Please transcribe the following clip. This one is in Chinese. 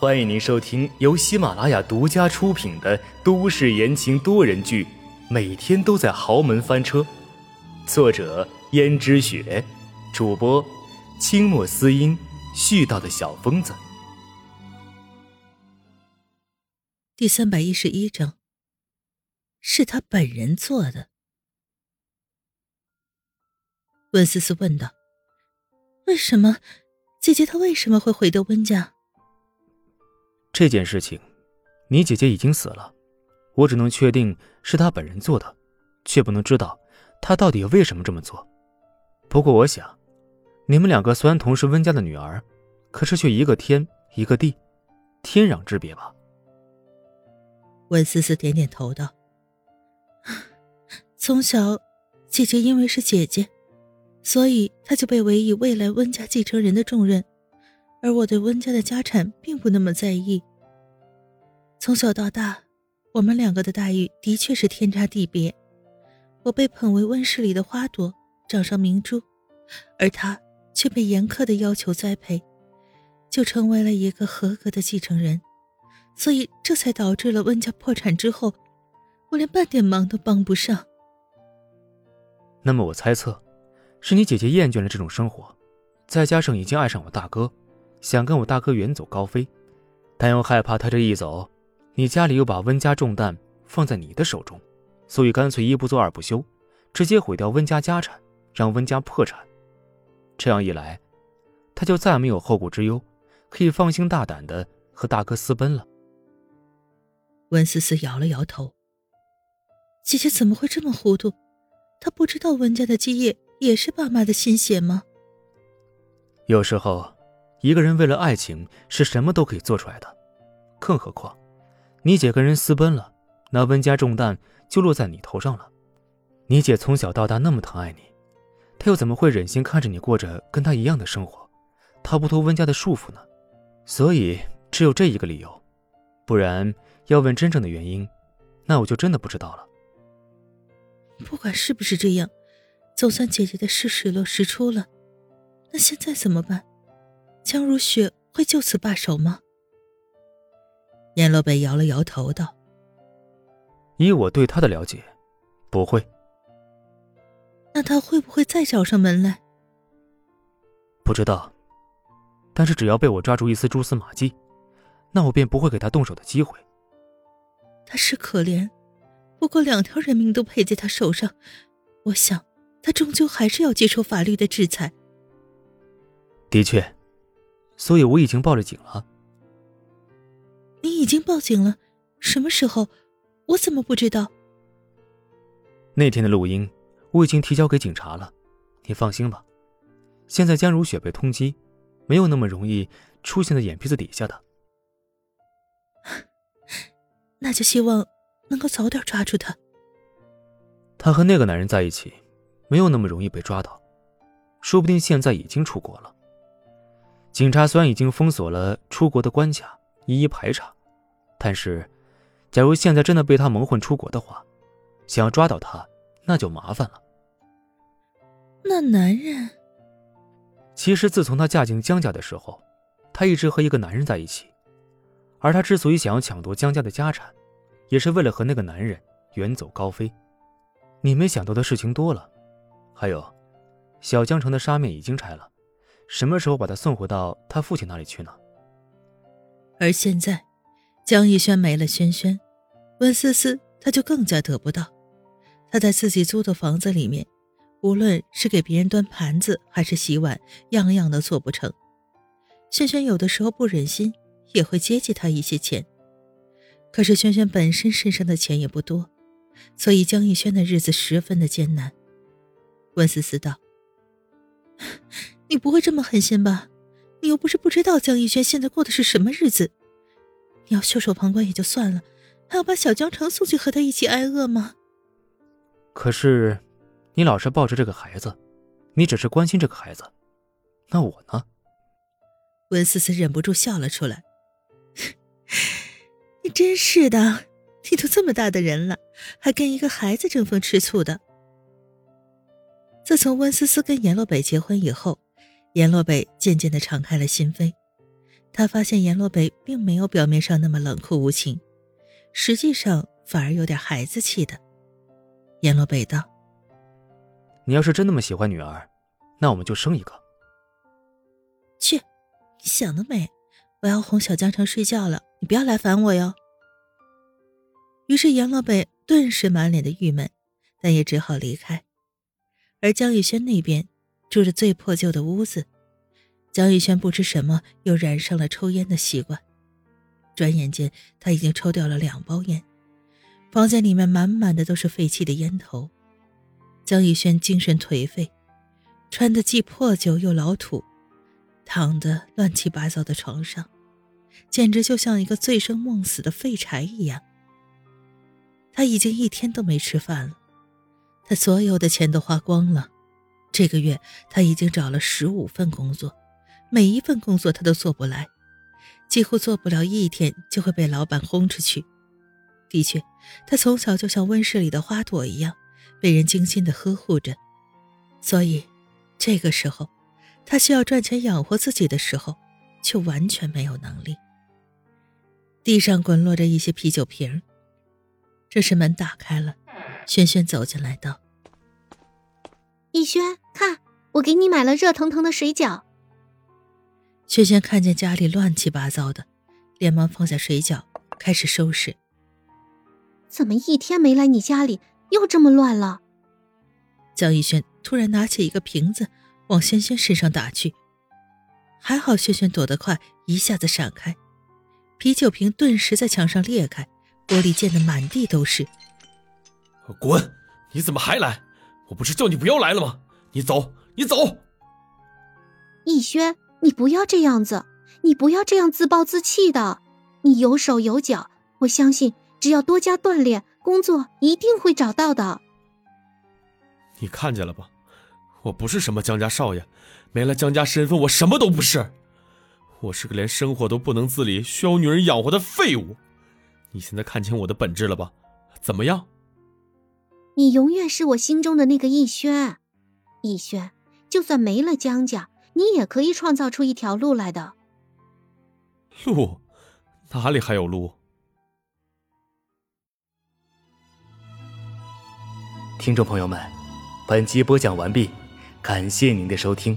欢迎您收听由喜马拉雅独家出品的都市言情多人剧《每天都在豪门翻车》，作者：胭脂雪，主播：清墨思音，絮叨的小疯子。第三百一十一章，是他本人做的。温思思问道：“为什么，姐姐她为什么会回到温家？”这件事情，你姐姐已经死了，我只能确定是她本人做的，却不能知道她到底为什么这么做。不过我想，你们两个虽然同是温家的女儿，可是却一个天一个地，天壤之别吧。温思思点点头道：“从小，姐姐因为是姐姐，所以她就被委以未来温家继承人的重任，而我对温家的家产并不那么在意。从小到大，我们两个的待遇的确是天差地别。我被捧为温室里的花朵，掌上明珠，而她却被严苛的要求栽培，就成为了一个合格的继承人。”所以，这才导致了温家破产之后，我连半点忙都帮不上。那么，我猜测，是你姐姐厌倦了这种生活，再加上已经爱上我大哥，想跟我大哥远走高飞，但又害怕他这一走，你家里又把温家重担放在你的手中，所以干脆一不做二不休，直接毁掉温家家产，让温家破产。这样一来，他就再没有后顾之忧，可以放心大胆的和大哥私奔了。温思思摇了摇头。姐姐怎么会这么糊涂？她不知道温家的基业也是爸妈的心血吗？有时候，一个人为了爱情是什么都可以做出来的，更何况，你姐跟人私奔了，那温家重担就落在你头上了。你姐从小到大那么疼爱你，她又怎么会忍心看着你过着跟她一样的生活，逃不脱温家的束缚呢？所以，只有这一个理由，不然。要问真正的原因，那我就真的不知道了。不管是不是这样，总算姐姐的事水落石出了。那现在怎么办？江如雪会就此罢手吗？阎洛北摇了摇头道：“以我对他的了解，不会。那他会不会再找上门来？不知道。但是只要被我抓住一丝蛛丝马迹，那我便不会给他动手的机会。”他是可怜，不过两条人命都赔在他手上，我想他终究还是要接受法律的制裁。的确，所以我已经报了警了。你已经报警了？什么时候？我怎么不知道？那天的录音我已经提交给警察了，你放心吧。现在江如雪被通缉，没有那么容易出现在眼皮子底下的。那就希望能够早点抓住他。他和那个男人在一起，没有那么容易被抓到，说不定现在已经出国了。警察虽然已经封锁了出国的关卡，一一排查，但是，假如现在真的被他蒙混出国的话，想要抓到他，那就麻烦了。那男人，其实自从她嫁进江家的时候，她一直和一个男人在一起。而她之所以想要抢夺江家的家产，也是为了和那个男人远走高飞。你没想到的事情多了，还有，小江城的沙面已经拆了，什么时候把他送回到他父亲那里去呢？而现在，江逸轩没了轩轩，温思思他就更加得不到。他在自己租的房子里面，无论是给别人端盘子还是洗碗，样样都做不成。轩轩有的时候不忍心。也会接济他一些钱，可是轩轩本身身上的钱也不多，所以江逸轩的日子十分的艰难。温思思道：“你不会这么狠心吧？你又不是不知道江逸轩现在过的是什么日子，你要袖手旁观也就算了，还要把小江城送去和他一起挨饿吗？”可是，你老是抱着这个孩子，你只是关心这个孩子，那我呢？温思思忍不住笑了出来。你真是的，你都这么大的人了，还跟一个孩子争风吃醋的。自从温思思跟阎洛北结婚以后，阎洛北渐渐的敞开了心扉，他发现阎洛北并没有表面上那么冷酷无情，实际上反而有点孩子气的。阎洛北道：“你要是真那么喜欢女儿，那我们就生一个。”去，你想得美！我要哄小江城睡觉了，你不要来烦我哟。于是阎洛北顿时满脸的郁闷，但也只好离开。而江雨轩那边住着最破旧的屋子。江宇轩不知什么又染上了抽烟的习惯，转眼间他已经抽掉了两包烟，房间里面满满的都是废弃的烟头。江宇轩精神颓废，穿的既破旧又老土，躺的乱七八糟的床上，简直就像一个醉生梦死的废柴一样。他已经一天都没吃饭了，他所有的钱都花光了，这个月他已经找了十五份工作。每一份工作他都做不来，几乎做不了一天就会被老板轰出去。的确，他从小就像温室里的花朵一样，被人精心的呵护着。所以，这个时候，他需要赚钱养活自己的时候，却完全没有能力。地上滚落着一些啤酒瓶。这时门打开了，轩轩走进来道：“逸轩，看，我给你买了热腾腾的水饺。”轩轩看见家里乱七八糟的，连忙放下水饺，开始收拾。怎么一天没来你家里，又这么乱了？江逸轩突然拿起一个瓶子，往轩轩身上打去。还好轩轩躲得快，一下子闪开，啤酒瓶顿时在墙上裂开，玻璃溅得满地都是。滚！你怎么还来？我不是叫你不要来了吗？你走，你走！逸轩。你不要这样子，你不要这样自暴自弃的。你有手有脚，我相信只要多加锻炼，工作一定会找到的。你看见了吧？我不是什么江家少爷，没了江家身份，我什么都不是。我是个连生活都不能自理、需要女人养活的废物。你现在看清我的本质了吧？怎么样？你永远是我心中的那个逸轩，逸轩，就算没了江家。你也可以创造出一条路来的。路，哪里还有路？听众朋友们，本集播讲完毕，感谢您的收听。